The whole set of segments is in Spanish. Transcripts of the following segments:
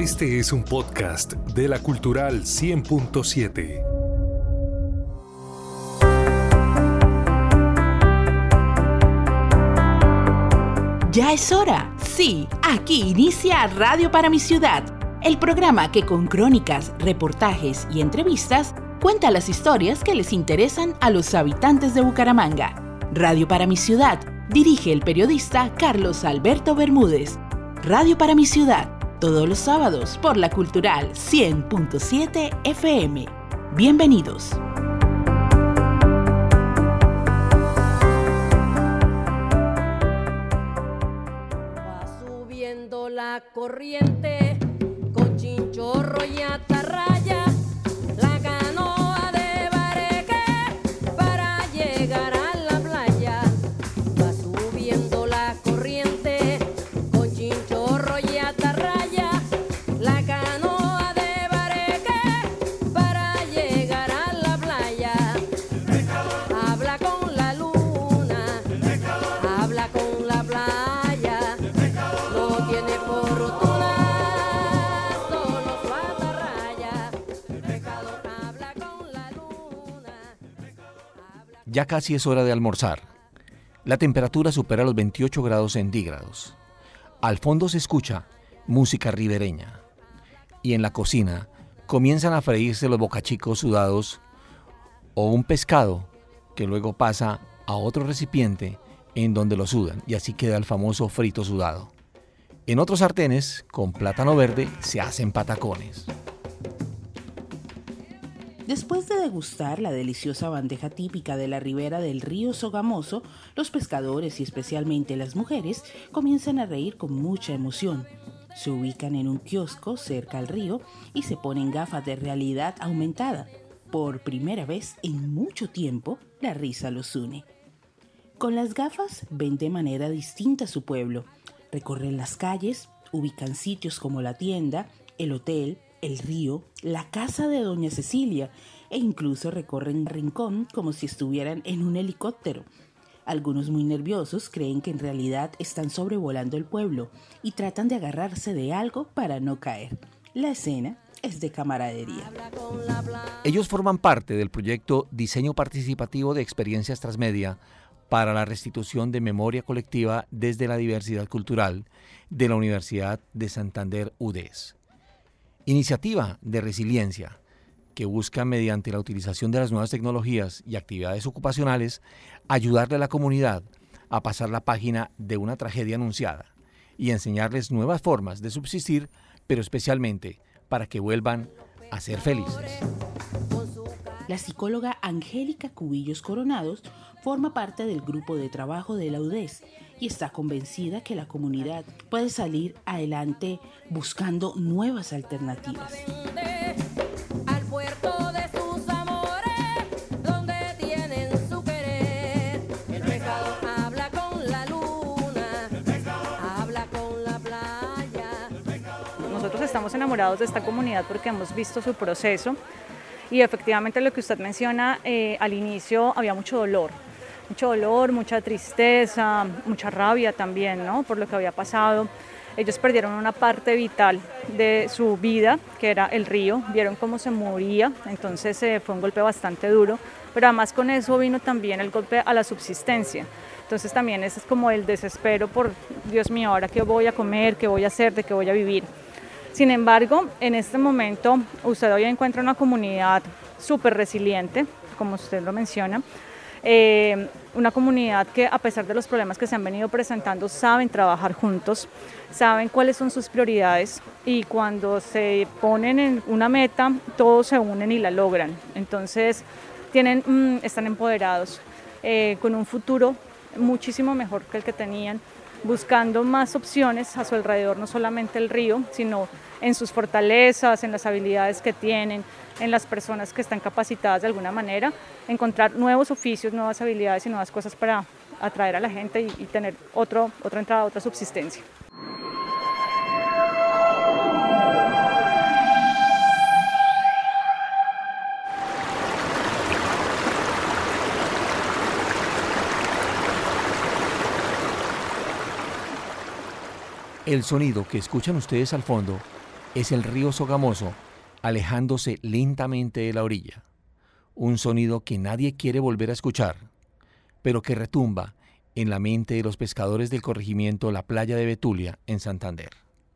Este es un podcast de la Cultural 100.7. Ya es hora. Sí, aquí inicia Radio para mi ciudad, el programa que con crónicas, reportajes y entrevistas cuenta las historias que les interesan a los habitantes de Bucaramanga. Radio para mi ciudad dirige el periodista Carlos Alberto Bermúdez. Radio para mi ciudad, todos los sábados por la Cultural 100.7 FM. Bienvenidos. Va subiendo la corriente con chinchorro y. casi es hora de almorzar. La temperatura supera los 28 grados centígrados. Al fondo se escucha música ribereña. Y en la cocina comienzan a freírse los bocachicos sudados o un pescado que luego pasa a otro recipiente en donde lo sudan y así queda el famoso frito sudado. En otros sartenes, con plátano verde, se hacen patacones. Después de degustar la deliciosa bandeja típica de la ribera del río Sogamoso, los pescadores y especialmente las mujeres comienzan a reír con mucha emoción. Se ubican en un kiosco cerca al río y se ponen gafas de realidad aumentada. Por primera vez en mucho tiempo, la risa los une. Con las gafas ven de manera distinta su pueblo. Recorren las calles, ubican sitios como la tienda, el hotel, el río, la casa de Doña Cecilia e incluso recorren Rincón como si estuvieran en un helicóptero. Algunos muy nerviosos creen que en realidad están sobrevolando el pueblo y tratan de agarrarse de algo para no caer. La escena es de camaradería. Ellos forman parte del proyecto Diseño Participativo de Experiencias Transmedia para la restitución de memoria colectiva desde la diversidad cultural de la Universidad de Santander UDES. Iniciativa de resiliencia que busca mediante la utilización de las nuevas tecnologías y actividades ocupacionales ayudarle a la comunidad a pasar la página de una tragedia anunciada y enseñarles nuevas formas de subsistir, pero especialmente para que vuelvan a ser felices. La psicóloga Angélica Cubillos Coronados forma parte del grupo de trabajo de la UDES y está convencida que la comunidad puede salir adelante buscando nuevas alternativas. Nosotros estamos enamorados de esta comunidad porque hemos visto su proceso. Y efectivamente lo que usted menciona eh, al inicio había mucho dolor, mucho dolor, mucha tristeza, mucha rabia también, ¿no? Por lo que había pasado. Ellos perdieron una parte vital de su vida, que era el río, vieron cómo se moría, entonces eh, fue un golpe bastante duro, pero además con eso vino también el golpe a la subsistencia. Entonces también ese es como el desespero por, Dios mío, ahora qué voy a comer, qué voy a hacer, de qué voy a vivir. Sin embargo, en este momento usted hoy encuentra una comunidad súper resiliente, como usted lo menciona, eh, una comunidad que a pesar de los problemas que se han venido presentando, saben trabajar juntos, saben cuáles son sus prioridades y cuando se ponen en una meta, todos se unen y la logran. Entonces, tienen, mm, están empoderados eh, con un futuro muchísimo mejor que el que tenían buscando más opciones a su alrededor, no solamente el río, sino en sus fortalezas, en las habilidades que tienen, en las personas que están capacitadas de alguna manera, encontrar nuevos oficios, nuevas habilidades y nuevas cosas para atraer a la gente y, tener otro, otra entrada, otra subsistencia. El sonido que escuchan ustedes al fondo es el río Sogamoso alejándose lentamente de la orilla. Un sonido que nadie quiere volver a escuchar, pero que retumba en la mente de los pescadores del corregimiento La Playa de Betulia, en Santander.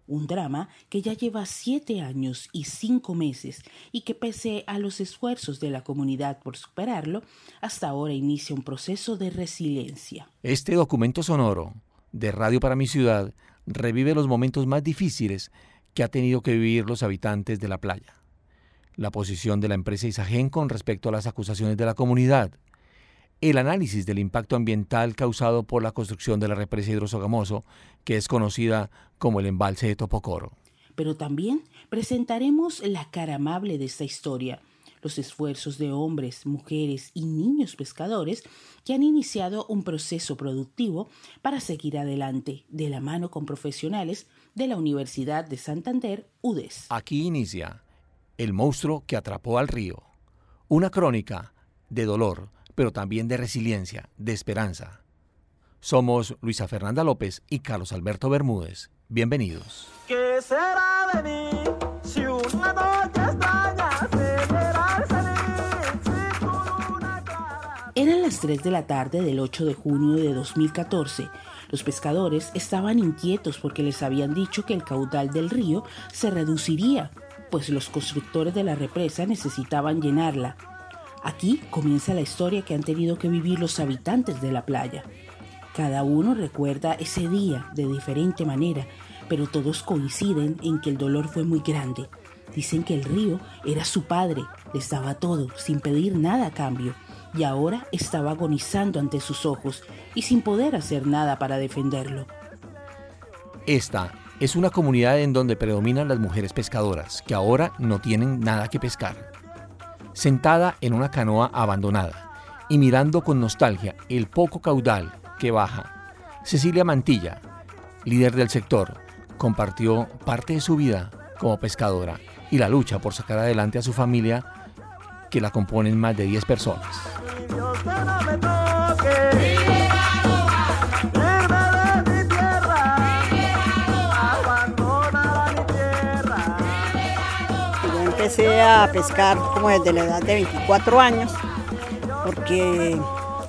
Un drama que ya lleva siete años y cinco meses y que pese a los esfuerzos de la comunidad por superarlo, hasta ahora inicia un proceso de resiliencia. Este documento sonoro de Radio para mi ciudad revive los momentos más difíciles que ha tenido que vivir los habitantes de la playa. La posición de la empresa Isagen con respecto a las acusaciones de la comunidad, el análisis del impacto ambiental causado por la construcción de la represa Hidrosogamoso, que es conocida como el embalse de Topocoro. Pero también presentaremos la cara amable de esta historia, los esfuerzos de hombres, mujeres y niños pescadores que han iniciado un proceso productivo para seguir adelante de la mano con profesionales de la Universidad de Santander, UDES. Aquí inicia El monstruo que atrapó al río, una crónica de dolor, pero también de resiliencia, de esperanza. Somos Luisa Fernanda López y Carlos Alberto Bermúdez. Bienvenidos. ¿Qué será de mí si una noche extraña salir clara? Eran las 3 de la tarde del 8 de junio de 2014. Los pescadores estaban inquietos porque les habían dicho que el caudal del río se reduciría, pues los constructores de la represa necesitaban llenarla. Aquí comienza la historia que han tenido que vivir los habitantes de la playa. Cada uno recuerda ese día de diferente manera, pero todos coinciden en que el dolor fue muy grande. Dicen que el río era su padre, les daba todo, sin pedir nada a cambio, y ahora estaba agonizando ante sus ojos y sin poder hacer nada para defenderlo. Esta es una comunidad en donde predominan las mujeres pescadoras, que ahora no tienen nada que pescar. Sentada en una canoa abandonada y mirando con nostalgia el poco caudal que baja, Cecilia Mantilla, líder del sector, compartió parte de su vida como pescadora y la lucha por sacar adelante a su familia, que la componen más de 10 personas. Empecé a pescar como desde la edad de 24 años, porque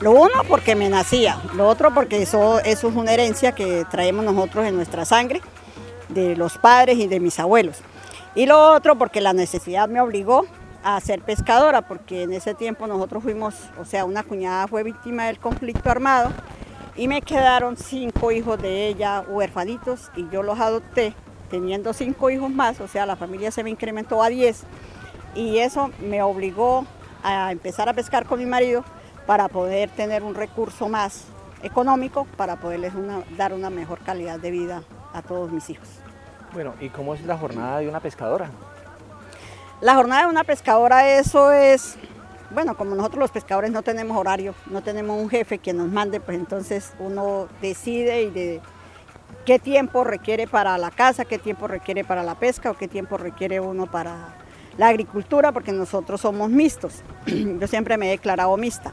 lo uno porque me nacía, lo otro porque eso, eso es una herencia que traemos nosotros en nuestra sangre, de los padres y de mis abuelos. Y lo otro porque la necesidad me obligó a ser pescadora, porque en ese tiempo nosotros fuimos, o sea, una cuñada fue víctima del conflicto armado y me quedaron cinco hijos de ella huerfanitos y yo los adopté, teniendo cinco hijos más, o sea, la familia se me incrementó a 10 y eso me obligó a empezar a pescar con mi marido para poder tener un recurso más económico para poderles dar una mejor calidad de vida a todos mis hijos. Bueno, ¿y cómo es la jornada de una pescadora? La jornada de una pescadora, eso es, bueno, como nosotros los pescadores no tenemos horario, no tenemos un jefe que nos mande, pues entonces uno decide y de qué tiempo requiere para la casa, qué tiempo requiere para la pesca o qué tiempo requiere uno para la agricultura, porque nosotros somos mixtos. Yo siempre me he declarado mixta.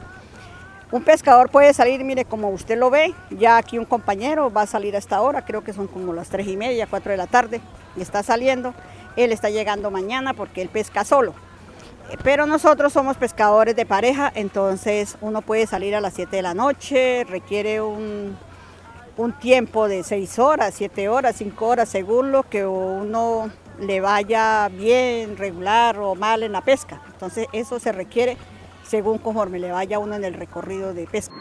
Un pescador puede salir, mire, como usted lo ve, ya aquí un compañero va a salir a esta hora, creo que son como las tres y media, cuatro de la tarde, y está saliendo. Él está llegando mañana porque él pesca solo. Pero nosotros somos pescadores de pareja, entonces uno puede salir a las 7 de la noche, requiere un, un tiempo de 6 horas, 7 horas, 5 horas, según lo que uno le vaya bien, regular o mal en la pesca. Entonces eso se requiere según conforme le vaya uno en el recorrido de pesca.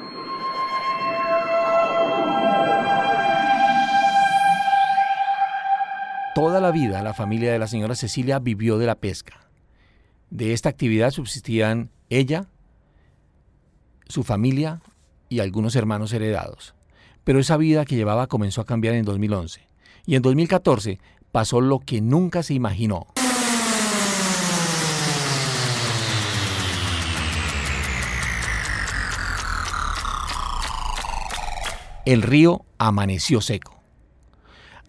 Toda la vida la familia de la señora Cecilia vivió de la pesca. De esta actividad subsistían ella, su familia y algunos hermanos heredados. Pero esa vida que llevaba comenzó a cambiar en 2011. Y en 2014 pasó lo que nunca se imaginó. El río amaneció seco.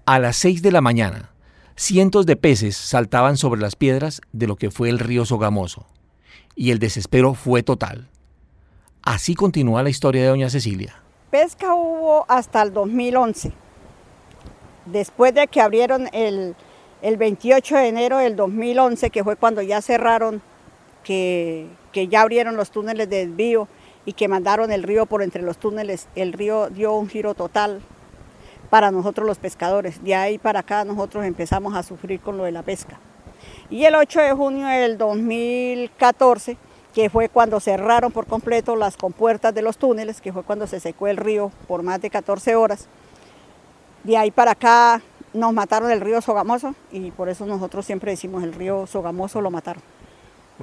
A las 6 de la mañana, cientos de peces saltaban sobre las piedras de lo que fue el río Sogamoso, y el desespero fue total. Así continúa la historia de doña Cecilia. Pesca hubo hasta el 2011. Después de que abrieron el, el 28 de enero del 2011, que fue cuando ya cerraron, que, que ya abrieron los túneles de desvío y que mandaron el río por entre los túneles, el río dio un giro total para nosotros los pescadores. De ahí para acá nosotros empezamos a sufrir con lo de la pesca. Y el 8 de junio del 2014, que fue cuando cerraron por completo las compuertas de los túneles, que fue cuando se secó el río por más de 14 horas, de ahí para acá nos mataron el río Sogamoso y por eso nosotros siempre decimos el río Sogamoso lo mataron.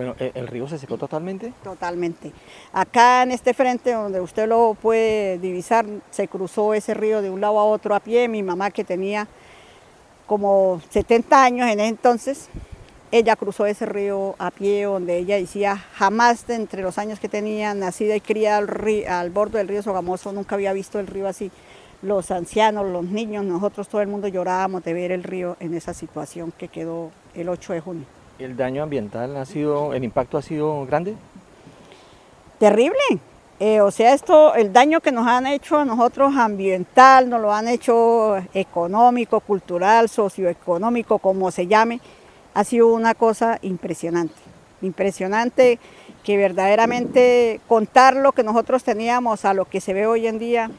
Bueno, ¿el, el río se secó totalmente? Totalmente. Acá en este frente donde usted lo puede divisar, se cruzó ese río de un lado a otro a pie. Mi mamá que tenía como 70 años en ese entonces, ella cruzó ese río a pie donde ella decía jamás entre los años que tenía, nacida y criada al, ri- al borde del río Sogamoso, nunca había visto el río así. Los ancianos, los niños, nosotros todo el mundo llorábamos de ver el río en esa situación que quedó el 8 de junio. ¿El daño ambiental ha sido, el impacto ha sido grande? terrible. Eh, o sea, esto, el daño que nos han hecho a nosotros ambiental, nos lo han hecho económico, cultural, socioeconómico, como se llame, ha sido una cosa impresionante. Impresionante que verdaderamente contar lo que nosotros teníamos a lo que se ve hoy en día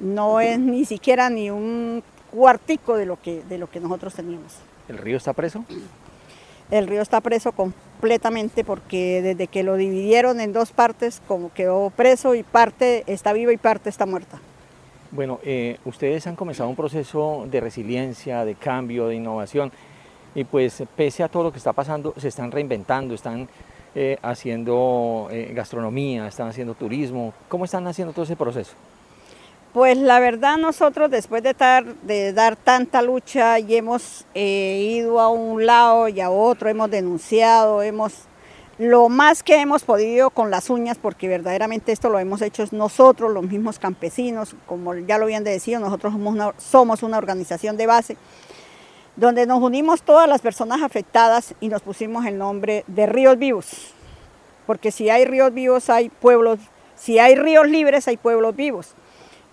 no es ni siquiera ni un cuartico de lo que, de lo que nosotros teníamos. ¿El río está preso? El río está preso completamente porque desde que lo dividieron en dos partes, como quedó preso y parte está viva y parte está muerta. Bueno, eh, ustedes han comenzado un proceso de resiliencia, de cambio, de innovación y pues pese a todo lo que está pasando, se están reinventando, están eh, haciendo eh, gastronomía, están haciendo turismo. ¿Cómo están haciendo todo ese proceso? Pues la verdad nosotros después de, de dar tanta lucha y hemos eh, ido a un lado y a otro, hemos denunciado, hemos lo más que hemos podido con las uñas, porque verdaderamente esto lo hemos hecho nosotros, los mismos campesinos, como ya lo habían decidido, nosotros somos una, somos una organización de base, donde nos unimos todas las personas afectadas y nos pusimos el nombre de Ríos Vivos, porque si hay ríos vivos hay pueblos, si hay ríos libres hay pueblos vivos.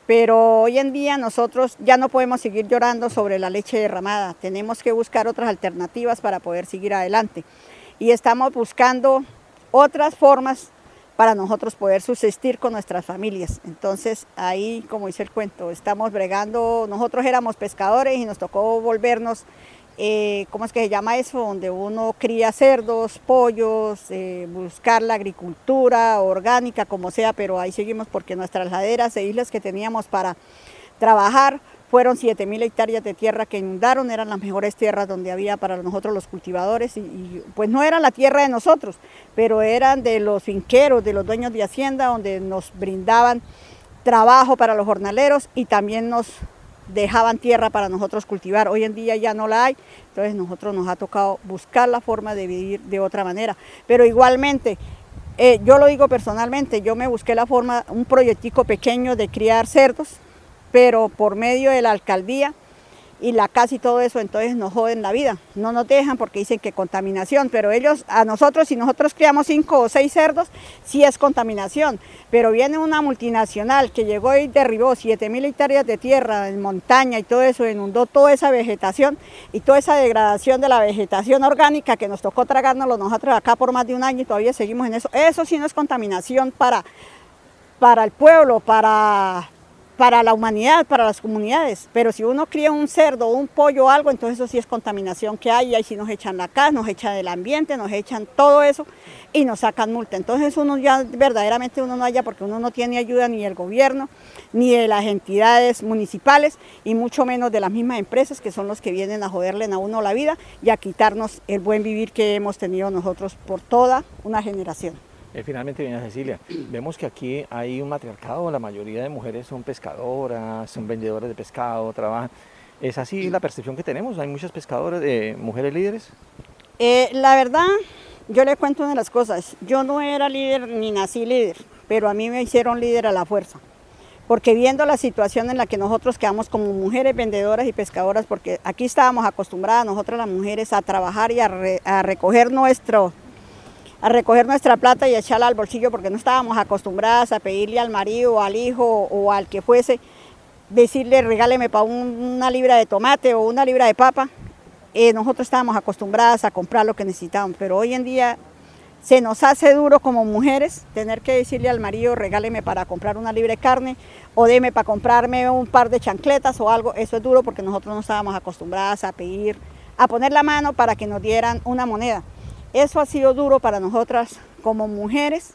Pero hoy en día nosotros ya no podemos seguir llorando sobre la leche derramada, tenemos que buscar otras alternativas para poder seguir adelante. Y estamos buscando otras formas para nosotros poder subsistir con nuestras familias. Entonces ahí, como dice el cuento, estamos bregando, nosotros éramos pescadores y nos tocó volvernos, eh, ¿cómo es que se llama eso? Donde uno cría cerdos, pollos, eh, buscar la agricultura orgánica, como sea, pero ahí seguimos porque nuestras laderas e islas que teníamos para trabajar fueron 7 mil hectáreas de tierra que inundaron, eran las mejores tierras donde había para nosotros los cultivadores y, y, pues no era la tierra de nosotros, pero eran de los finqueros, de los dueños de hacienda, donde nos brindaban trabajo para los jornaleros y también nos dejaban tierra para nosotros cultivar. Hoy en día ya no la hay, entonces nosotros nos ha tocado buscar la forma de vivir de otra manera, pero igualmente eh, yo lo digo personalmente, yo me busqué la forma, un proyectico pequeño de criar cerdos, pero por medio de la alcaldía y la casa y todo eso, entonces nos joden la vida. No nos dejan porque dicen que contaminación, pero ellos, a nosotros, si nosotros criamos cinco o seis cerdos, sí es contaminación. Pero viene una multinacional que llegó y derribó 7 mil hectáreas de tierra en montaña y todo eso, inundó toda esa vegetación y toda esa degradación de la vegetación orgánica que nos tocó tragárnoslo nosotros acá por más de un año y todavía seguimos en eso. Eso sí no es contaminación para, para el pueblo, para para la humanidad, para las comunidades. Pero si uno cría un cerdo, un pollo o algo, entonces eso sí es contaminación que hay, y ahí sí nos echan la casa, nos echan el ambiente, nos echan todo eso y nos sacan multa. Entonces uno ya verdaderamente uno no haya porque uno no tiene ayuda ni del gobierno, ni de las entidades municipales y mucho menos de las mismas empresas que son los que vienen a joderle a uno la vida y a quitarnos el buen vivir que hemos tenido nosotros por toda una generación. Eh, finalmente, doña Cecilia, vemos que aquí hay un matriarcado, la mayoría de mujeres son pescadoras, son vendedoras de pescado, trabajan. ¿Es así la percepción que tenemos? ¿Hay muchas pescadoras, de mujeres líderes? Eh, la verdad, yo le cuento una de las cosas. Yo no era líder ni nací líder, pero a mí me hicieron líder a la fuerza. Porque viendo la situación en la que nosotros quedamos como mujeres vendedoras y pescadoras, porque aquí estábamos acostumbradas nosotras las mujeres a trabajar y a recoger nuestro, a recoger nuestra plata y echarla al bolsillo porque no estábamos acostumbradas a pedirle al marido, al hijo o al que fuese, decirle regáleme para una libra de tomate o una libra de papa. eh, nosotros estábamos acostumbradas a comprar lo que necesitábamos, pero hoy en día se nos hace duro como mujeres tener que decirle al marido, regáleme para comprar una libre carne o deme para comprarme un par de chancletas o algo. Eso es duro porque nosotros no estábamos acostumbradas a pedir, a poner la mano para que nos dieran una moneda. Eso ha sido duro para nosotras como mujeres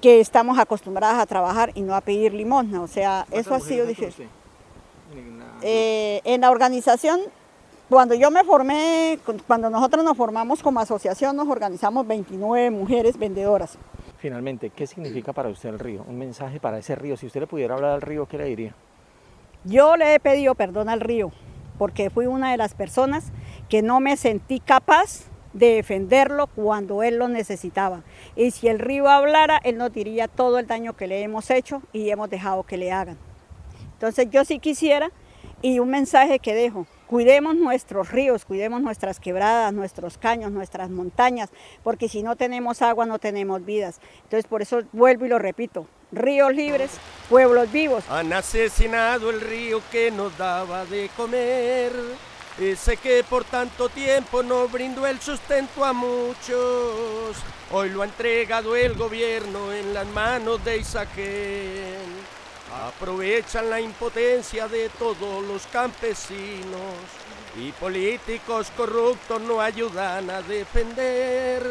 que estamos acostumbradas a trabajar y no a pedir limosna. O sea, eso ha sido difícil. Eh, en la organización, cuando yo me formé, cu- cuando nosotros nos formamos como asociación, nos organizamos 29 mujeres vendedoras. Finalmente, ¿qué significa para usted el río? Un mensaje para ese río. Si usted le pudiera hablar al río, ¿qué le diría? Yo le he pedido perdón al río porque fui una de las personas que no me sentí capaz de defenderlo cuando él lo necesitaba. Y si el río hablara, él nos diría todo el daño que le hemos hecho y hemos dejado que le hagan. Entonces yo sí quisiera y un mensaje que dejo, cuidemos nuestros ríos, cuidemos nuestras quebradas, nuestros caños, nuestras montañas, porque si no tenemos agua no tenemos vidas. Entonces por eso vuelvo y lo repito, ríos libres, pueblos vivos. Han asesinado el río que nos daba de comer, ese que por tanto tiempo nos brindó el sustento a muchos. Hoy lo ha entregado el gobierno en las manos de Isaquén. Aprovechan la impotencia de todos los campesinos y políticos corruptos no ayudan a defender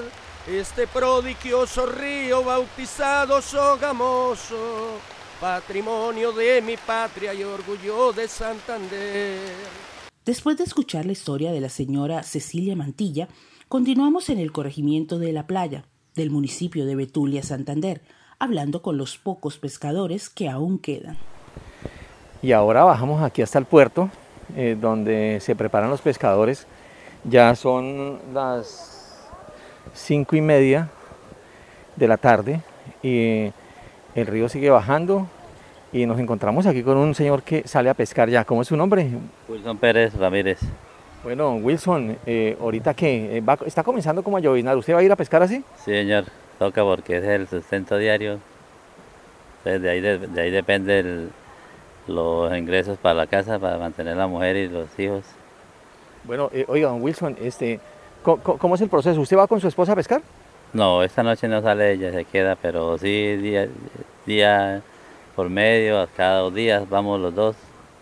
este prodigioso río bautizado Sogamoso, patrimonio de mi patria y orgullo de Santander. Después de escuchar la historia de la señora Cecilia Mantilla, continuamos en el corregimiento de La Playa, del municipio de Betulia, Santander, hablando con los pocos pescadores que aún quedan. Y ahora bajamos aquí hasta el puerto, eh, donde se preparan los pescadores. Ya son las cinco y media de la tarde y el río sigue bajando y nos encontramos aquí con un señor que sale a pescar ya. ¿Cómo es su nombre? Wilson Pérez Ramírez. Bueno, Wilson, eh, ahorita que está comenzando como a lloviznar, ¿usted va a ir a pescar así? Sí, señor, toca porque es el sustento diario. Entonces de ahí, de, de ahí depende el- los ingresos para la casa, para mantener a la mujer y los hijos. Bueno, eh, oiga, don Wilson, este, ¿cómo, cómo es el proceso? ¿Usted va con su esposa a pescar? No, esta noche no sale ella, se queda, pero sí día, día por medio, a cada dos días vamos los dos.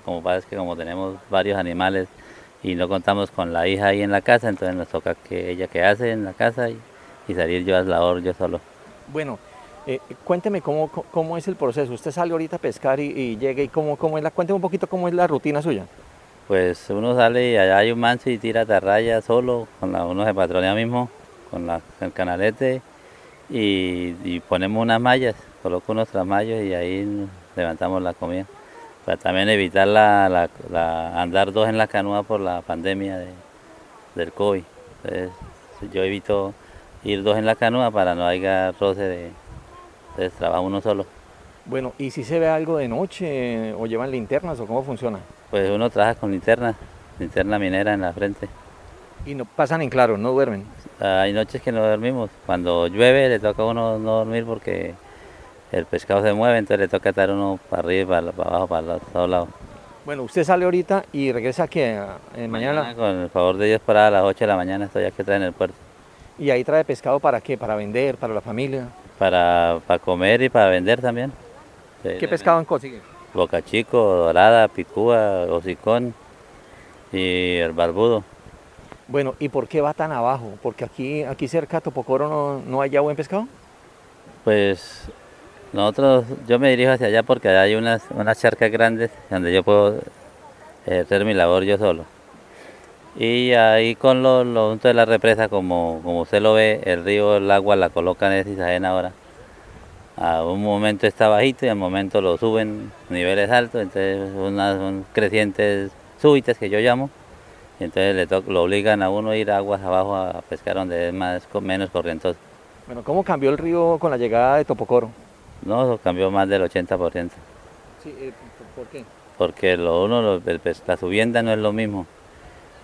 Como pasa que como tenemos varios animales y no contamos con la hija ahí en la casa, entonces nos toca que ella que hace en la casa y, y salir yo a la labor yo solo. Bueno, eh, cuénteme cómo, cómo- cómo es el proceso. Usted sale ahorita a pescar y, y llega y cómo, cómo es la, cuénteme un poquito cómo es la rutina suya. Pues uno sale y allá hay un manso y tira atarraya solo, con la, uno se patronea mismo, con la, el canalete y, y ponemos unas mallas, coloco unos tramallos y ahí levantamos la comida. Para también evitar la, la- la- andar dos en la canoa por la pandemia de- del COVID. Entonces, yo evito ir dos en la canoa para no haya roce de, entonces trabaja uno solo. Bueno, ¿y si se ve algo de noche o llevan linternas o cómo funciona? Pues uno trabaja con linterna, linterna minera en la frente. Y no pasan en claro, no duermen. Hay noches que no dormimos. Cuando llueve le toca a uno no dormir porque el pescado se mueve, entonces le toca estar uno para arriba, para, para abajo, para todos lados. Bueno, usted sale ahorita y regresa aquí eh, mañana, Mañana, con el favor de Dios, para las 8 de la mañana estoy aquí atrás en el puerto. y ahí trae pescado para qué, para vender, para la familia. Para, para comer y para vender también. ¿Qué pescado consigue? Boca chico, dorada, picúa, hocicón y el barbudo. Bueno, ¿y por qué va tan abajo? Porque aquí, aquí cerca Topocoro no, no hay ya buen pescado. Pues nosotros, yo me dirijo hacia allá porque allá hay unas, unas charcas grandes donde yo puedo hacer mi labor yo solo. Y ahí con lo, lo de la represa, como, como usted lo ve, el río, el agua la colocan en Cisajena ahora. A un momento está bajito y al momento lo suben niveles altos, entonces unas son crecientes súbitas que yo llamo. Y entonces le lo obligan a uno a ir aguas abajo a pescar donde es más, menos corrientoso. Bueno, ¿cómo cambió el río con la llegada de Topocoro? No, eso cambió más del 80%. Sí, eh, ¿por qué? porque lo uno, lo- el pes- la subienda no es lo mismo.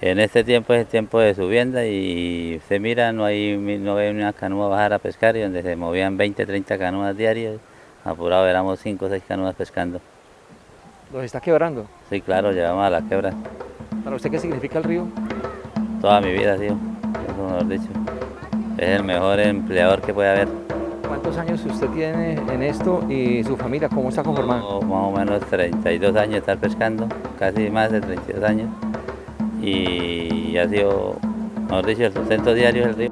En este tiempo es el tiempo de subienda y se mira, no hay no ve una canoa bajar a pescar y donde se movían 20, 30 canoas diarias, apurado éramos 5 o 6 canoas pescando. ¿Los está quebrando? Sí, claro, llegamos a la quebra. ¿Para usted qué significa el río? toda mi vida, tío. Eso mejor dicho. Es el mejor empleador que puede haber. ¿Cuántos años usted tiene en esto y su familia cómo está conformada? Tengo Más o menos 32 años de estar pescando, casi más de 32 años. Y ha sido, mejor dicho, el sustento diario del río.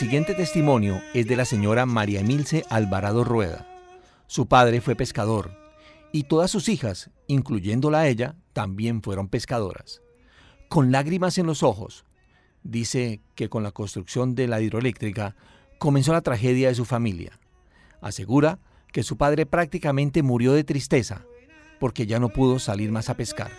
Siguiente testimonio es de la señora María Emilce Alvarado Rueda. Su padre fue pescador y todas sus hijas, incluyéndola a ella, también fueron pescadoras. Con lágrimas en los ojos, dice que con la construcción de la hidroeléctrica comenzó la tragedia de su familia. Asegura que su padre prácticamente murió de tristeza porque ya no pudo salir más a pescar.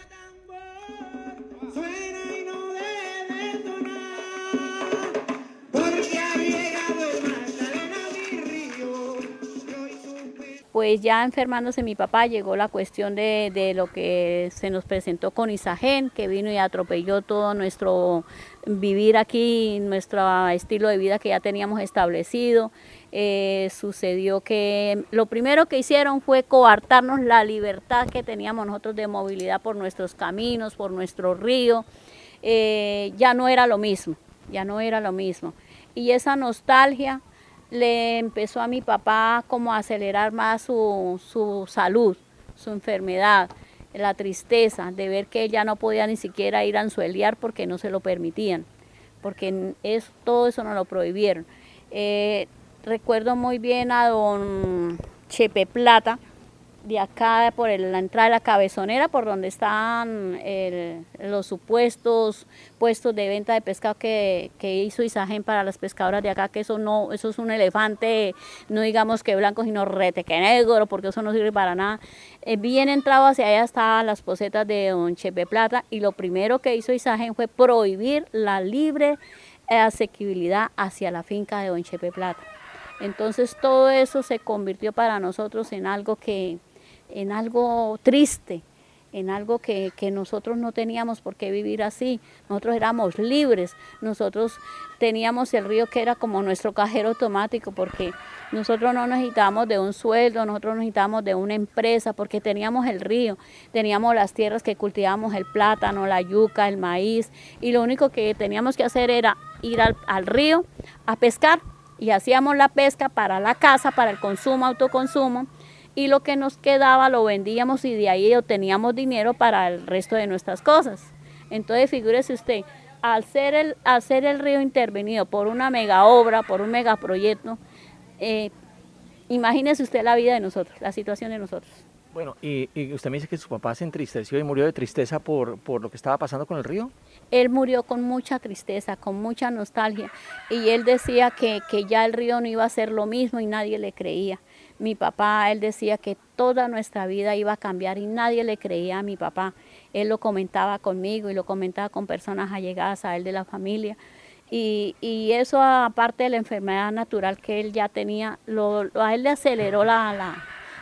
Pues ya enfermándose mi papá llegó la cuestión de, de lo que se nos presentó con Isagen, que vino y atropelló todo nuestro vivir aquí, nuestro estilo de vida que ya teníamos establecido. Eh, sucedió que lo primero que hicieron fue coartarnos la libertad que teníamos nosotros de movilidad por nuestros caminos, por nuestro río. Eh, ya no era lo mismo, ya no era lo mismo. Y esa nostalgia le empezó a mi papá como a acelerar más su, su salud, su enfermedad, la tristeza de ver que ella no podía ni siquiera ir a anzuelear porque no se lo permitían, porque es, todo eso nos lo prohibieron. Eh, recuerdo muy bien a don Chepe Plata, de acá por la entrada de la cabezonera, por donde están los supuestos puestos de venta de pescado que, hizo Isagen para las pescadoras de acá, que eso no, eso es un elefante, no digamos que blanco, sino rete que negro, porque eso no sirve para nada. Eh, bien entrado hacia allá estaban las posetas de don Chepe Plata, y lo primero que hizo Isagen fue prohibir la libre asequibilidad hacia la finca de don Chepe Plata. Entonces todo eso se convirtió para nosotros en algo que, en algo triste, en algo que, que nosotros no teníamos por qué vivir así. Nosotros éramos libres, nosotros teníamos el río que era como nuestro cajero automático, porque nosotros no necesitábamos de un sueldo, nosotros necesitábamos de una empresa, porque teníamos el río, teníamos las tierras que cultivábamos el plátano, la yuca, el maíz, y lo único que teníamos que hacer era ir al, al río a pescar y hacíamos la pesca para la casa, para el consumo, autoconsumo, y lo que nos quedaba lo vendíamos y de ahí obteníamos dinero para el resto de nuestras cosas. Entonces, figúrese usted, al ser el, al ser el río intervenido por una mega obra, por un megaproyecto, eh, imagínese usted la vida de nosotros, la situación de nosotros. Bueno, y, y usted me dice que su papá se entristeció y murió de tristeza por, por lo que estaba pasando con el río. Él murió con mucha tristeza, con mucha nostalgia, y él decía que, que ya el río no iba a ser lo mismo y nadie le creía. Mi papá, él decía que toda nuestra vida iba a cambiar y nadie le creía a mi papá. Él lo comentaba conmigo y lo comentaba con personas allegadas a él de la familia. Y, y eso aparte de la enfermedad natural que él ya tenía, lo, a él le aceleró la,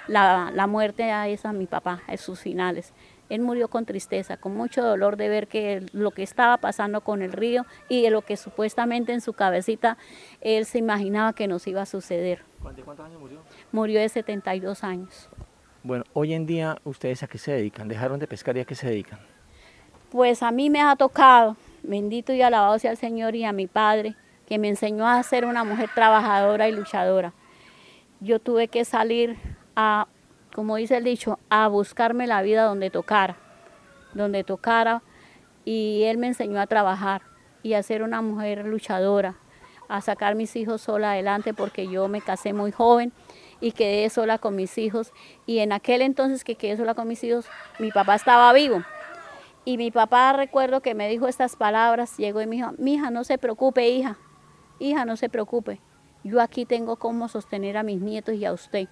la, la, muerte a esa mi papá, en sus finales. Él murió con tristeza, con mucho dolor de ver que lo que estaba pasando con el río y de lo que supuestamente en su cabecita él se imaginaba que nos iba a suceder. ¿De cuántos años murió? Murió de 72 años. Bueno, hoy en día, ¿ustedes a qué se dedican? ¿Dejaron de pescar y a qué se dedican? Pues a mí me ha tocado, bendito y alabado sea el Señor y a mi padre, que me enseñó a ser una mujer trabajadora y luchadora. Yo tuve que salir a, como dice el dicho, a buscarme la vida donde tocara, donde tocara, y él me enseñó a trabajar y a ser una mujer luchadora, a sacar mis hijos sola adelante porque yo me casé muy joven y quedé sola con mis hijos y en aquel entonces que quedé sola con mis hijos, mi papá estaba vivo. Y mi papá recuerdo que me dijo estas palabras, llegó y me dijo, mi hija, no se preocupe, hija, hija, no se preocupe, yo aquí tengo cómo sostener a mis nietos y a usted.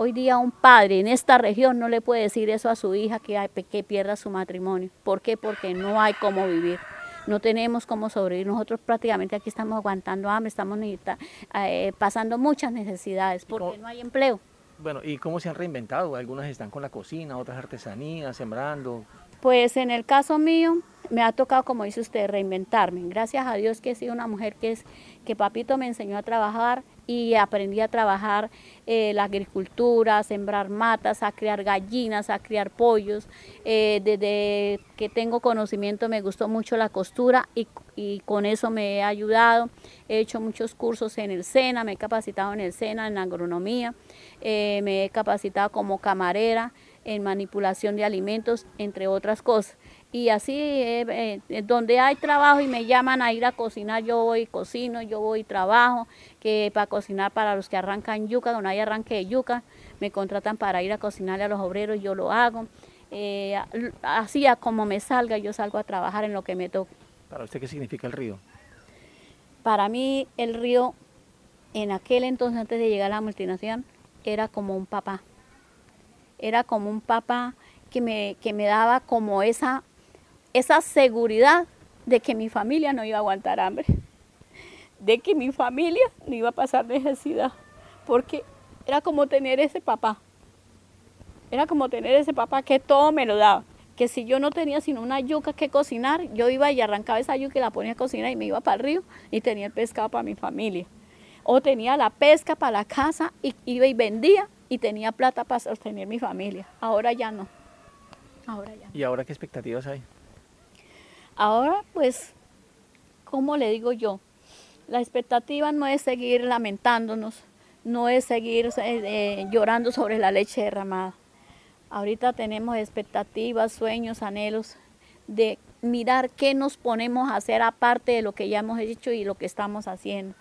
Hoy día un padre en esta región no le puede decir eso a su hija que, que pierda su matrimonio. ¿Por qué? Porque no hay cómo vivir. No tenemos cómo sobrevivir. Nosotros prácticamente aquí estamos aguantando hambre, estamos eh, pasando muchas necesidades porque no hay empleo. Bueno, ¿y cómo se han reinventado? Algunas están con la cocina, otras artesanías, sembrando. Pues en el caso mío me ha tocado, como dice usted, reinventarme. Gracias a Dios que he sido una mujer que es que papito me enseñó a trabajar y aprendí a trabajar eh, la agricultura, a sembrar matas, a criar gallinas, a criar pollos. Eh, desde que tengo conocimiento me gustó mucho la costura y, y, con eso me he ayudado. He hecho muchos cursos en el SENA, me he capacitado en el SENA en agronomía, eh, me he capacitado como camarera en manipulación de alimentos, entre otras cosas. Y así, eh, eh, donde hay trabajo y me llaman a ir a cocinar, yo voy y cocino, yo voy y trabajo, que para cocinar para los que arrancan yuca, donde hay arranque de yuca, me contratan para ir a cocinarle a los obreros, yo lo hago. Eh, así como me salga, yo salgo a trabajar en lo que me toque. ¿Para usted qué significa el río? Para mí el río, en aquel entonces, antes de llegar a la multinacional, era como un papá era como un papá que me, que me daba como esa, esa seguridad de que mi familia no iba a aguantar hambre, de que mi familia no iba a pasar necesidad, porque era como tener ese papá, era como tener ese papá que todo me lo daba, que si yo no tenía sino una yuca que cocinar, yo iba y arrancaba esa yuca y la ponía a cocinar y me iba para el río y tenía el pescado para mi familia. O tenía la pesca para la casa y iba y vendía y tenía plata para sostener mi familia. Ahora ya no. Ahora ya. ¿Y ahora qué expectativas hay? Ahora, pues, ¿cómo le digo yo? La expectativa no es seguir lamentándonos, no es seguir eh, eh, llorando sobre la leche derramada. Ahorita tenemos expectativas, sueños, anhelos de mirar qué nos ponemos a hacer aparte de lo que ya hemos hecho y lo que estamos haciendo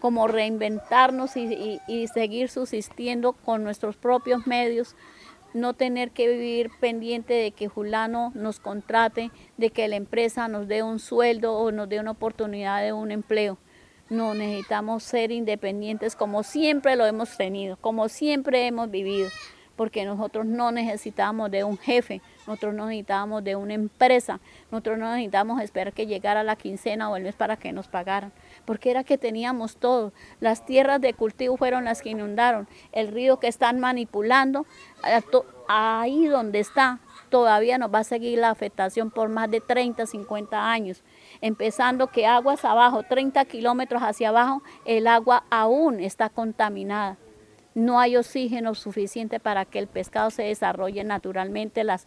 como reinventarnos y, y, seguir subsistiendo con nuestros propios medios, no tener que vivir pendiente de que Julano nos contrate, de que la empresa nos dé un sueldo o nos dé una oportunidad de un empleo. No, necesitamos ser independientes como siempre lo hemos tenido, como siempre hemos vivido, porque nosotros no necesitamos de un jefe, nosotros no necesitábamos de una empresa, nosotros no necesitábamos esperar que llegara la quincena o el mes para que nos pagaran porque era que teníamos todo. Las tierras de cultivo fueron las que inundaron, el río que están manipulando, ahí donde está, todavía nos va a seguir la afectación por más de 30, 50 años. Empezando que aguas abajo, 30 kilómetros hacia abajo, el agua aún está contaminada no hay oxígeno suficiente para que el pescado se desarrolle naturalmente. Las,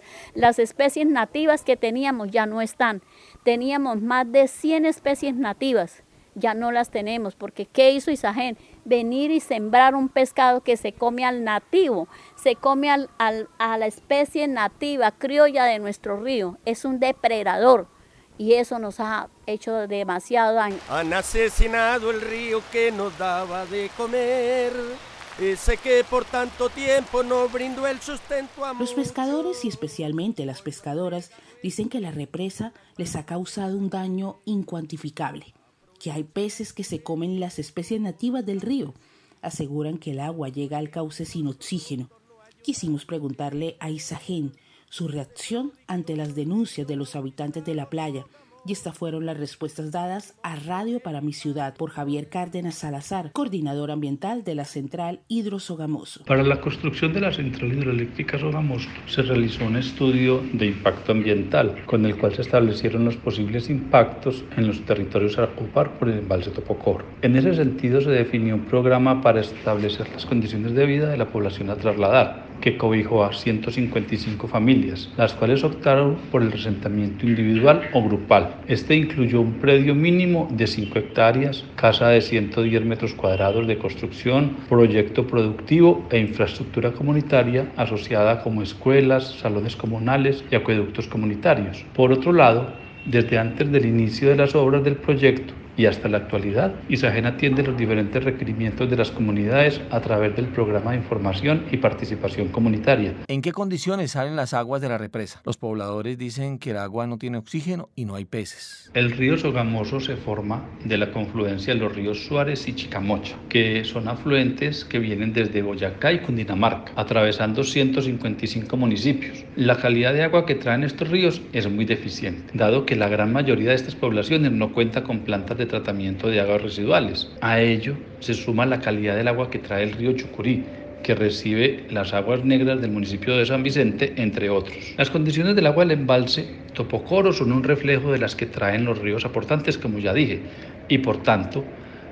especies nativas que teníamos ya no están. Teníamos más de 100 especies nativas ya no las tenemos, porque ¿qué hizo Isagen? Venir y sembrar un pescado que se come al nativo, se come al, a la especie nativa, criolla de nuestro río, es un depredador y eso nos ha hecho demasiado daño. Han asesinado el río que nos daba de comer. Ese que por tanto tiempo no brindó el sustento a Los pescadores y especialmente las pescadoras dicen que la represa les ha causado un daño incuantificable que hay peces que se comen las especies nativas del río. Aseguran que el agua llega al cauce sin oxígeno. Quisimos preguntarle a Isagen su reacción ante las denuncias de los habitantes de la playa y estas fueron las respuestas dadas a Radio para mi ciudad por Javier Cárdenas Salazar, coordinador ambiental de la central Hidro Sogamoso. Para la construcción de la central hidroeléctrica Sogamoso se realizó un estudio de impacto ambiental con el cual se establecieron los posibles impactos en los territorios a ocupar por el embalse Topocor. En ese sentido se definió un programa para establecer las condiciones de vida de la población a trasladar que cobijó a 155 familias, las cuales optaron por el resentamiento individual o grupal. Este incluyó un predio mínimo de 5 hectáreas, casa de 110 metros cuadrados de construcción, proyecto productivo e infraestructura comunitaria asociada como escuelas, salones comunales y acueductos comunitarios. Por otro lado, desde antes del inicio de las obras del proyecto, y hasta la actualidad, Isagen atiende los diferentes requerimientos de las comunidades a través del programa de información y participación comunitaria. ¿En qué condiciones salen las aguas de la represa? Los pobladores dicen que el agua no tiene oxígeno y no hay peces. El río Sogamoso se forma de la confluencia de los ríos Suárez y Chicamocha, que son afluentes que vienen desde Boyacá y Cundinamarca, atravesando 155 municipios. La calidad de agua que traen estos ríos es muy deficiente, dado que la gran mayoría de estas poblaciones no cuenta con plantas de tratamiento de aguas residuales. A ello se suma la calidad del agua que trae el río Chucurí, que recibe las aguas negras del municipio de San Vicente, entre otros. Las condiciones del agua del embalse Topocoro son un reflejo de las que traen los ríos aportantes, como ya dije, y por tanto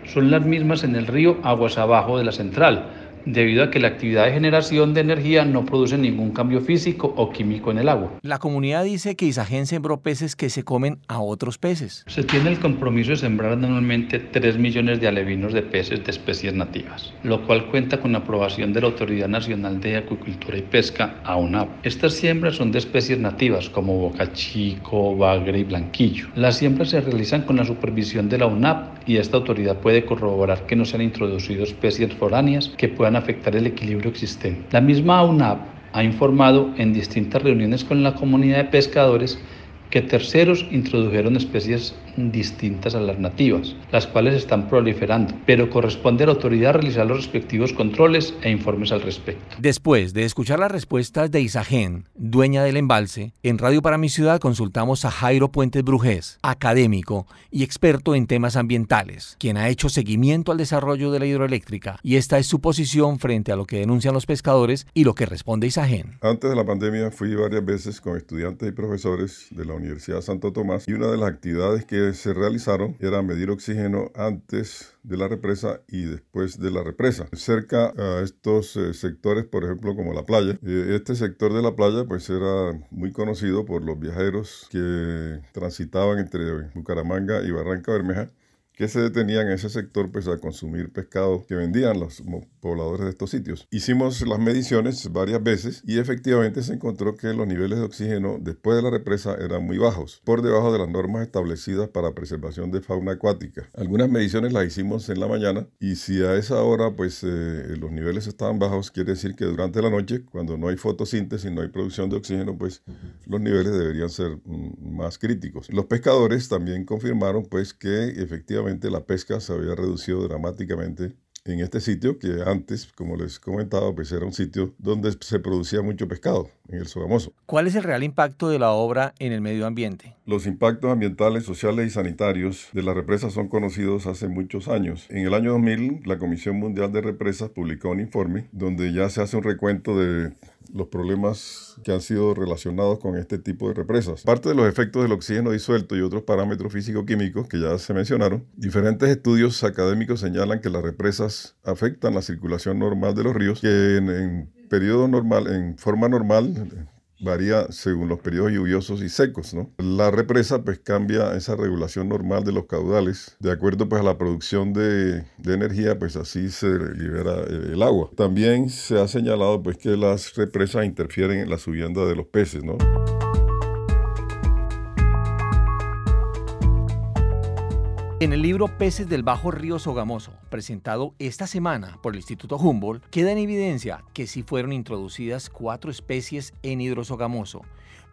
son las mismas en el río aguas abajo de la central, debido a que la actividad de generación de energía no produce ningún cambio físico o químico en el agua. La comunidad dice que Isagen sembró peces que se comen a otros peces. Se tiene el compromiso de sembrar anualmente 3 millones de alevinos de peces de especies nativas, lo cual cuenta con la aprobación de la Autoridad Nacional de Acuicultura y Pesca, AUNAP. Estas siembras son de especies nativas como bocachico, bagre y blanquillo. Las siembras se realizan con la supervisión de la UNAP y esta autoridad puede corroborar que no se han introducido especies foráneas que puedan afectar el equilibrio existente. La misma UNAP ha informado en distintas reuniones con la comunidad de pescadores que terceros introdujeron especies distintas a las nativas, las cuales están proliferando, pero corresponde a la autoridad realizar los respectivos controles e informes al respecto. Después de escuchar las respuestas de Isagen, dueña del embalse, en Radio para mi ciudad consultamos a Jairo Puentes Brujés, académico y experto en temas ambientales, quien ha hecho seguimiento al desarrollo de la hidroeléctrica y esta es su posición frente a lo que denuncian los pescadores y lo que responde Isagen. Antes de la pandemia fui varias veces con estudiantes y profesores de la Universidad Santo Tomás y una de las actividades que se realizaron era medir oxígeno antes de la represa y después de la represa. Cerca a estos eh, sectores, por ejemplo, como la playa, eh, este sector de la playa pues era muy conocido por los viajeros que transitaban entre Bucaramanga y Barranca Bermeja que se detenían en ese sector pues a consumir pescado que vendían los pobladores de estos sitios. Hicimos las mediciones varias veces y efectivamente se encontró que los niveles de oxígeno después de la represa eran muy bajos, por debajo de las normas establecidas para preservación de fauna acuática. Algunas mediciones las hicimos en la mañana y si a esa hora pues eh, los niveles estaban bajos, quiere decir que durante la noche, cuando no hay fotosíntesis, no hay producción de oxígeno, pues los niveles deberían ser mm, más críticos. Los pescadores también confirmaron pues que efectivamente la pesca se había reducido dramáticamente en este sitio que antes, como les comentaba, pues era un sitio donde se producía mucho pescado, en el Sogamoso. ¿Cuál es el real impacto de la obra en el medio ambiente? Los impactos ambientales, sociales y sanitarios de la represa son conocidos hace muchos años. En el año 2000, la Comisión Mundial de Represas publicó un informe donde ya se hace un recuento de los problemas que han sido relacionados con este tipo de represas. Parte de los efectos del oxígeno disuelto y otros parámetros físico-químicos que ya se mencionaron, diferentes estudios académicos señalan que las represas afectan la circulación normal de los ríos, que en, en periodo normal, en forma normal, varía según los periodos lluviosos y secos. ¿no? La represa pues cambia esa regulación normal de los caudales de acuerdo pues a la producción de, de energía, pues así se libera el agua. También se ha señalado pues que las represas interfieren en la subienda de los peces. ¿no? En el libro Peces del Bajo Río Sogamoso, presentado esta semana por el Instituto Humboldt, queda en evidencia que sí fueron introducidas cuatro especies en hidrosogamoso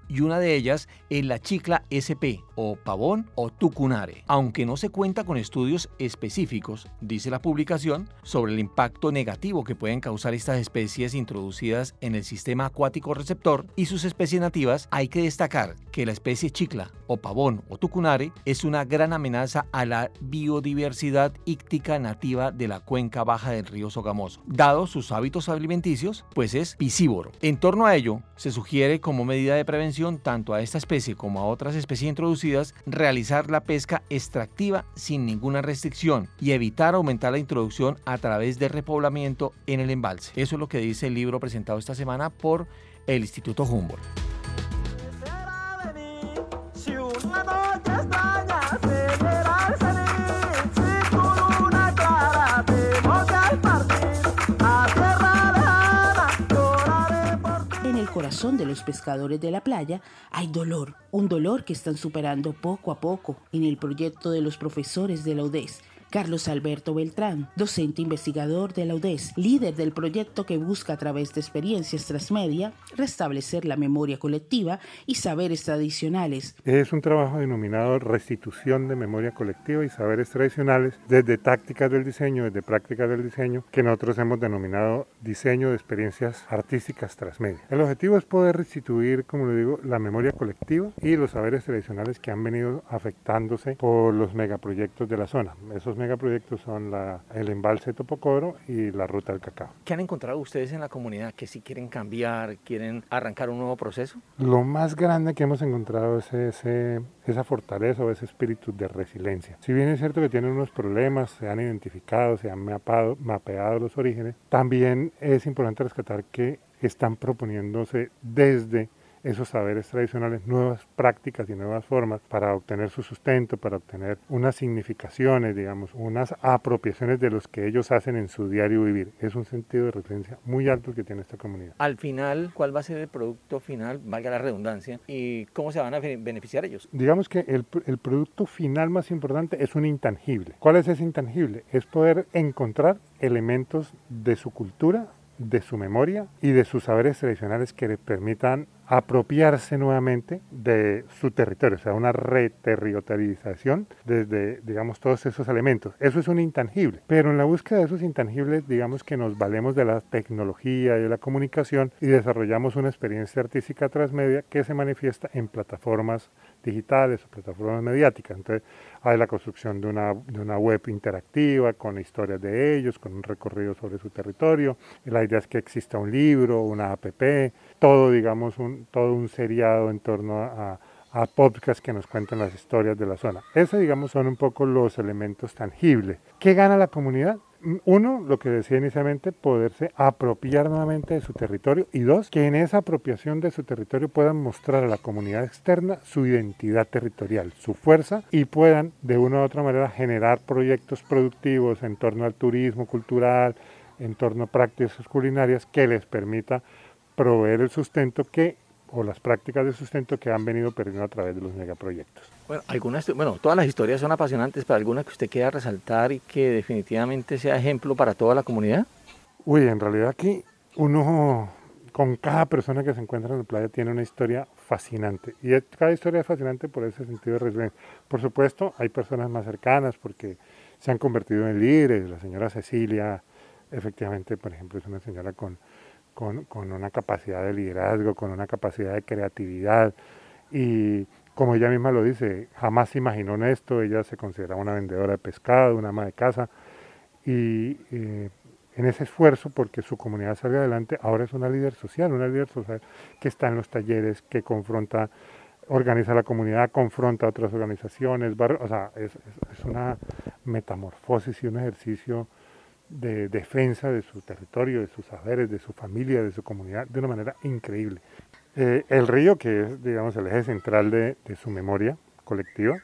y una de ellas es la chicla SP o pavón o tucunare. Aunque no se cuenta con estudios específicos, dice la publicación, sobre el impacto negativo que pueden causar estas especies introducidas en el sistema acuático receptor y sus especies nativas, hay que destacar que la especie chicla o pavón o tucunare es una gran amenaza a la biodiversidad íctica nativa de la cuenca baja del río Sogamoso, dado sus hábitos alimenticios, pues es piscívoro. En torno a ello, se sugiere como medida de prevención tanto a esta especie como a otras especies introducidas realizar la pesca extractiva sin ninguna restricción y evitar aumentar la introducción a través de repoblamiento en el embalse. Eso es lo que dice el libro presentado esta semana por el Instituto Humboldt. Corazón de los pescadores de la playa hay dolor, un dolor que están superando poco a poco en el proyecto de los profesores de la UDES. Carlos Alberto Beltrán, docente investigador de la UDES, líder del proyecto que busca a través de experiencias transmedia restablecer la memoria colectiva y saberes tradicionales. Es un trabajo denominado restitución de memoria colectiva y saberes tradicionales desde tácticas del diseño, desde prácticas del diseño, que nosotros hemos denominado diseño de experiencias artísticas transmedia. El objetivo es poder restituir, como le digo, la memoria colectiva y los saberes tradicionales que han venido afectándose por los megaproyectos de la zona. Esos megaproyectos son la, el embalse Topocoro y la ruta del cacao. ¿Qué han encontrado ustedes en la comunidad que si quieren cambiar, quieren arrancar un nuevo proceso? Lo más grande que hemos encontrado es ese, esa fortaleza o ese espíritu de resiliencia. Si bien es cierto que tienen unos problemas, se han identificado, se han mapado, mapeado los orígenes, también es importante rescatar que están proponiéndose desde esos saberes tradicionales, nuevas prácticas y nuevas formas para obtener su sustento, para obtener unas significaciones, digamos, unas apropiaciones de los que ellos hacen en su diario vivir. Es un sentido de referencia muy alto que tiene esta comunidad. Al final, ¿cuál va a ser el producto final, valga la redundancia, y cómo se van a beneficiar ellos? Digamos que el, el producto final más importante es un intangible. ¿Cuál es ese intangible? Es poder encontrar elementos de su cultura, de su memoria y de sus saberes tradicionales que le permitan apropiarse nuevamente de su territorio, o sea, una reterritorialización desde, digamos, todos esos elementos. Eso es un intangible, pero en la búsqueda de esos intangibles, digamos que nos valemos de la tecnología y de la comunicación y desarrollamos una experiencia artística transmedia que se manifiesta en plataformas digitales o plataformas mediáticas. Entonces, hay la construcción de una, de una web interactiva con historias de ellos, con un recorrido sobre su territorio. La idea es que exista un libro, una app, todo, digamos, un, todo un seriado en torno a, a podcasts que nos cuentan las historias de la zona. Esos, digamos, son un poco los elementos tangibles. ¿Qué gana la comunidad? Uno, lo que decía inicialmente, poderse apropiar nuevamente de su territorio y dos, que en esa apropiación de su territorio puedan mostrar a la comunidad externa su identidad territorial, su fuerza y puedan de una u otra manera generar proyectos productivos en torno al turismo cultural, en torno a prácticas culinarias que les permita proveer el sustento que o las prácticas de sustento que han venido perdiendo a través de los megaproyectos. Bueno, algunas, bueno, todas las historias son apasionantes, pero alguna que usted quiera resaltar y que definitivamente sea ejemplo para toda la comunidad. Uy, en realidad aquí uno con cada persona que se encuentra en la playa tiene una historia fascinante. Y cada historia es fascinante por ese sentido de resiliencia. Por supuesto, hay personas más cercanas porque se han convertido en líderes. La señora Cecilia, efectivamente, por ejemplo, es una señora con, con, una capacidad de liderazgo, con una capacidad de creatividad. Y como ella misma lo dice, jamás se imaginó en esto, ella se consideraba una vendedora de pescado, una ama de casa. Y eh, en ese esfuerzo porque su comunidad salga adelante, ahora es una líder social, una líder social que está en los talleres, que confronta, organiza la comunidad, confronta a otras organizaciones, o sea, es una metamorfosis y un ejercicio de defensa de su territorio, de sus saberes, de su familia, de su comunidad, de una manera increíble. Eh, el río, que es, digamos, el eje central de, su memoria colectiva,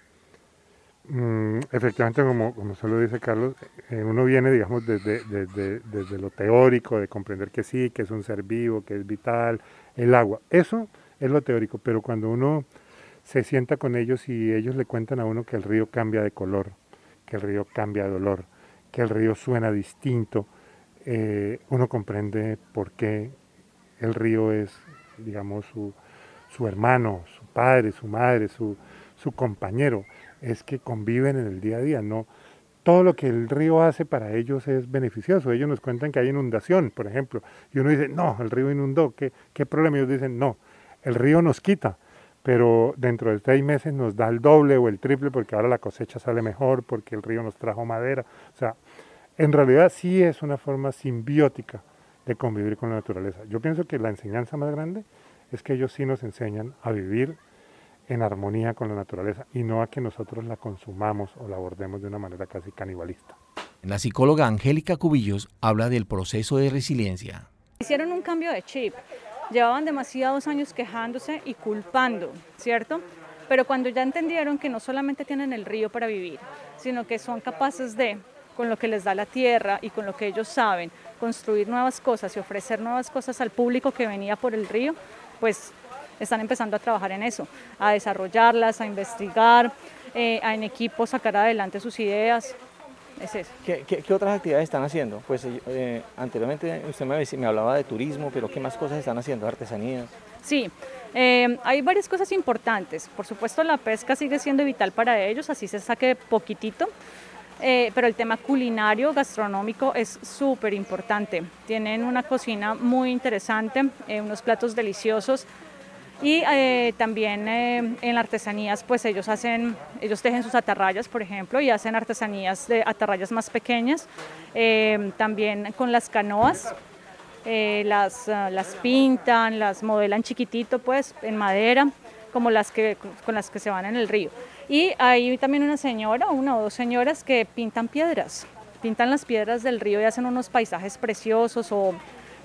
mm, efectivamente, como, como se dice Carlos, eh, uno viene, digamos, desde, desde, desde, lo teórico, de comprender que sí, que es un ser vivo, que es vital, el agua. Eso es lo teórico, pero cuando uno se sienta con ellos y ellos le cuentan a uno que el río cambia de color, que el río cambia de olor, que el río suena distinto, eh, uno comprende por qué el río es, digamos, su, su hermano, su padre, su madre, su, su, compañero, es que conviven en el día a día, no todo lo que el río hace para ellos es beneficioso. Ellos nos cuentan que hay inundación, por ejemplo, y uno dice, no, el río inundó, ¿qué, qué problema? Ellos dicen, no, el río nos quita, pero dentro de seis meses nos da el doble o el triple porque ahora la cosecha sale mejor, porque el río nos trajo madera. O sea, en realidad sí es una forma simbiótica de convivir con la naturaleza. Yo pienso que la enseñanza más grande es que ellos sí nos enseñan a vivir en armonía con la naturaleza y no a que nosotros la consumamos o la abordemos de una manera casi canibalista. La psicóloga Angélica Cubillos habla del proceso de resiliencia. Hicieron un cambio de chip. Llevaban demasiados años quejándose y culpando, ¿cierto? Pero cuando ya entendieron que no solamente tienen el río para vivir, sino que son capaces de con lo que les da la tierra y con lo que ellos saben, construir nuevas cosas y ofrecer nuevas cosas al público que venía por el río, pues están empezando a trabajar en eso, a desarrollarlas, a investigar, eh, a en equipo sacar adelante sus ideas. Es eso. ¿Qué, qué, qué otras actividades están haciendo? Pues eh, anteriormente usted me, me, hablaba de turismo, pero ¿qué más cosas están haciendo? ¿Artesanías? Sí, eh, hay varias cosas importantes. Por supuesto, la pesca sigue siendo vital para ellos, así se saque poquitito. Eh, pero el tema culinario, gastronómico es súper importante. Tienen una cocina muy interesante, eh, unos platos deliciosos Y eh, también en artesanías, pues ellos hacen, ellos tejen sus atarrayas, por ejemplo, y hacen artesanías de atarrayas más pequeñas. También con las canoas, las, ah, las pintan, las modelan chiquitito, pues, en madera, como las que, con las que se van en el río. Y hay también una señora, una o dos señoras que pintan piedras, pintan las piedras del río y hacen unos paisajes preciosos o,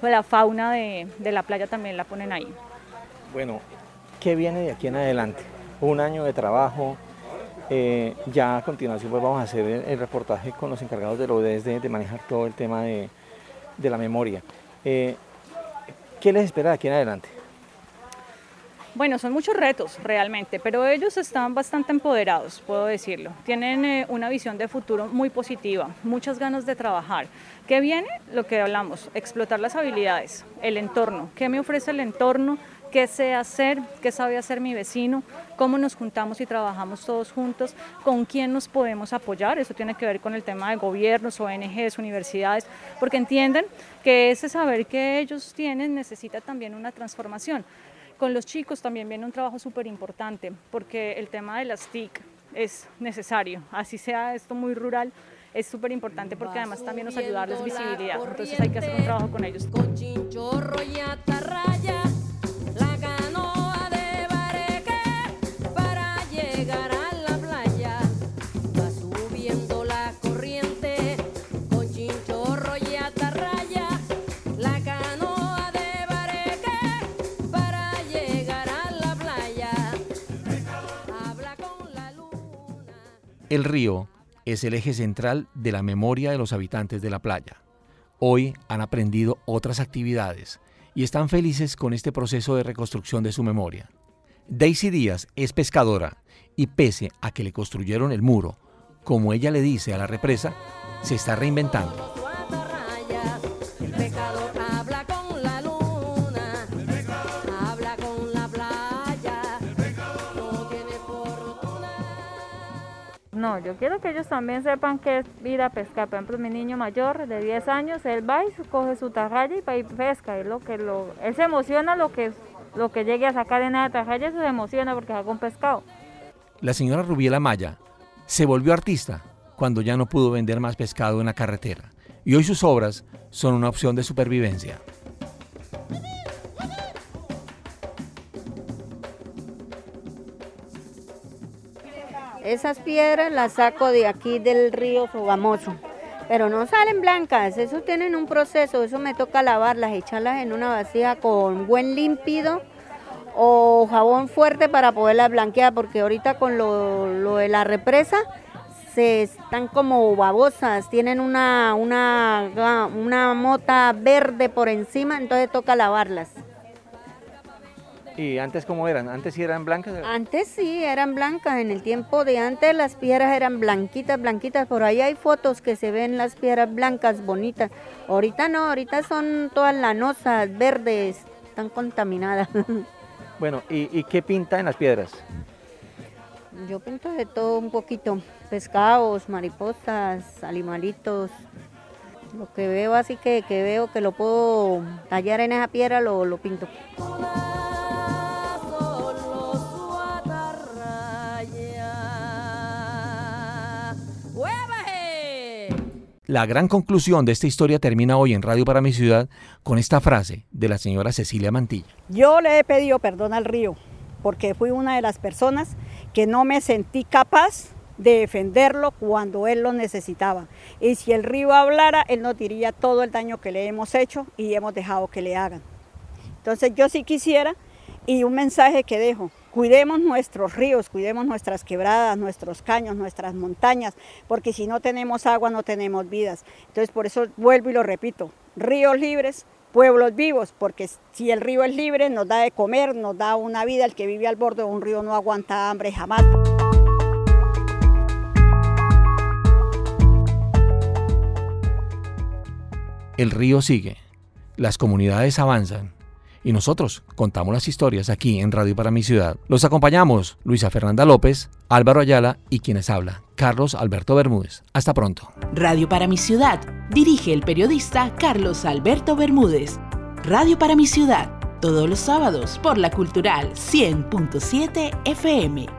la fauna de, de la playa también la ponen ahí. Bueno, ¿qué viene de aquí en adelante? Un año de trabajo. eh, ya a continuación pues vamos a hacer el, reportaje con los encargados de, de manejar todo el tema de, de la memoria. Eh, ¿Qué les espera de aquí en adelante? Bueno, son muchos retos realmente, pero ellos están bastante empoderados, puedo decirlo. Tienen eh, una visión de futuro muy positiva, muchas ganas de trabajar. ¿Qué viene? Lo que hablamos, explotar las habilidades, el entorno. ¿Qué me ofrece el entorno? ¿Qué sé hacer? ¿Qué sabe hacer mi vecino? ¿Cómo nos juntamos y trabajamos todos juntos? ¿Con quién nos podemos apoyar? Eso tiene que ver con el tema de gobiernos, ONGs, universidades, porque entienden que ese saber que ellos tienen necesita también una transformación. Con los chicos también viene un trabajo súper importante, porque el tema de las TIC es necesario, así sea esto muy rural, es súper importante porque además también nos ayuda a darles visibilidad, entonces hay que hacer un trabajo con ellos. Con chinchorro y atarraya, El río es el eje central de la memoria de los habitantes de la playa. Hoy han aprendido otras actividades y están felices con este proceso de reconstrucción de su memoria. Daisy Díaz es pescadora y pese a que le construyeron el muro, como ella le dice a la represa, se está reinventando. No, yo quiero que ellos también sepan que es ir a pescar. Por ejemplo, mi niño mayor de 10 años, él va y coge su tarraya y y pesca. Es lo que lo, él se emociona lo que, lo que llegue a sacar en esa tarraya, se emociona porque sacó un pescado. La señora Rubiela Maya se volvió artista cuando ya no pudo vender más pescado en la carretera y hoy sus obras son una opción de supervivencia. Esas piedras las saco de aquí del río Sogamoso, pero no salen blancas, eso tienen un proceso, eso me toca lavarlas, echarlas en una vasija con buen límpido o jabón fuerte para poderlas blanquear, porque ahorita con lo, lo de la represa se están como babosas, tienen una, una, una mota verde por encima, entonces toca lavarlas. ¿Y antes cómo eran? ¿Antes sí eran blancas? Antes sí, eran blancas. En el tiempo de antes las piedras eran blanquitas, blanquitas. Por ahí hay fotos que se ven las piedras blancas, bonitas. Ahorita no, ahorita son todas lanosas, verdes, están contaminadas. Bueno, ¿y, y qué pinta en las piedras? Yo pinto de todo un poquito. Pescados, mariposas, animalitos. Lo que veo así que, que veo que lo puedo tallar en esa piedra, lo, lo pinto. La gran conclusión de esta historia termina hoy en Radio para mi ciudad con esta frase de la señora Cecilia Mantilla. Yo le he pedido perdón al río porque fui una de las personas que no me sentí capaz de defenderlo cuando él lo necesitaba. Y si el río hablara, él nos diría todo el daño que le hemos hecho y hemos dejado que le hagan. Entonces yo sí quisiera, y un mensaje que dejo, cuidemos nuestros ríos, cuidemos nuestras quebradas, nuestros caños, nuestras montañas, porque si no tenemos agua no tenemos vidas. Entonces por eso vuelvo y lo repito, ríos libres, pueblos vivos, porque si el río es libre nos da de comer, nos da una vida, el que vive al borde de un río no aguanta hambre jamás. El río sigue, las comunidades avanzan y nosotros contamos las historias aquí en Radio para mi ciudad. Los acompañamos Luisa Fernanda López, Álvaro Ayala y quienes habla, Carlos Alberto Bermúdez. Hasta pronto. Radio para mi ciudad. Dirige el periodista Carlos Alberto Bermúdez. Radio para mi ciudad. Todos los sábados por la Cultural 100.7 FM.